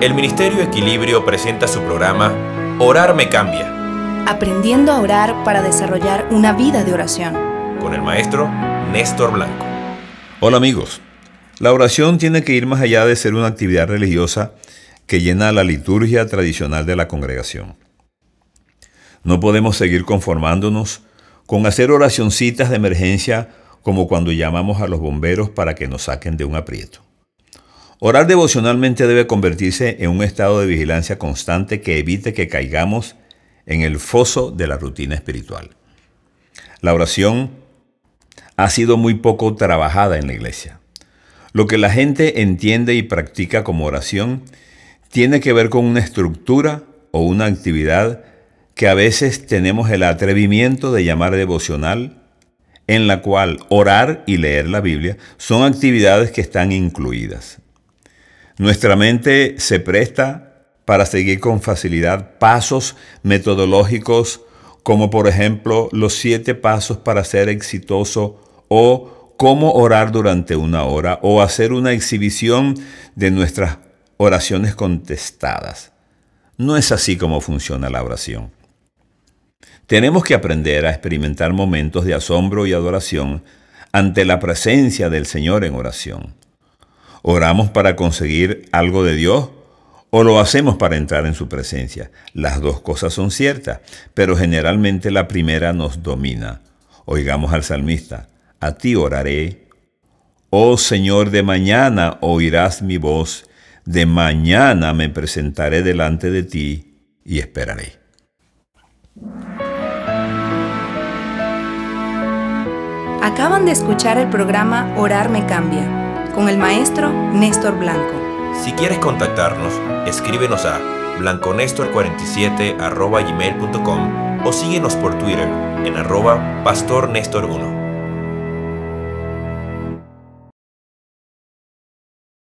el Ministerio Equilibrio presenta su programa Orar me cambia. Aprendiendo a orar para desarrollar una vida de oración. Con el maestro Néstor Blanco. Hola amigos. La oración tiene que ir más allá de ser una actividad religiosa que llena la liturgia tradicional de la congregación. No podemos seguir conformándonos con hacer oracioncitas de emergencia como cuando llamamos a los bomberos para que nos saquen de un aprieto. Orar devocionalmente debe convertirse en un estado de vigilancia constante que evite que caigamos en el foso de la rutina espiritual. La oración ha sido muy poco trabajada en la iglesia. Lo que la gente entiende y practica como oración tiene que ver con una estructura o una actividad que a veces tenemos el atrevimiento de llamar devocional, en la cual orar y leer la Biblia son actividades que están incluidas. Nuestra mente se presta para seguir con facilidad pasos metodológicos como por ejemplo los siete pasos para ser exitoso o cómo orar durante una hora o hacer una exhibición de nuestras oraciones contestadas. No es así como funciona la oración. Tenemos que aprender a experimentar momentos de asombro y adoración ante la presencia del Señor en oración. ¿Oramos para conseguir algo de Dios o lo hacemos para entrar en su presencia? Las dos cosas son ciertas, pero generalmente la primera nos domina. Oigamos al salmista, a ti oraré. Oh Señor, de mañana oirás mi voz, de mañana me presentaré delante de ti y esperaré. Acaban de escuchar el programa Orar me cambia con el maestro Néstor Blanco. Si quieres contactarnos, escríbenos a blanconestor47 gmail.com o síguenos por Twitter en arroba pastornestor1.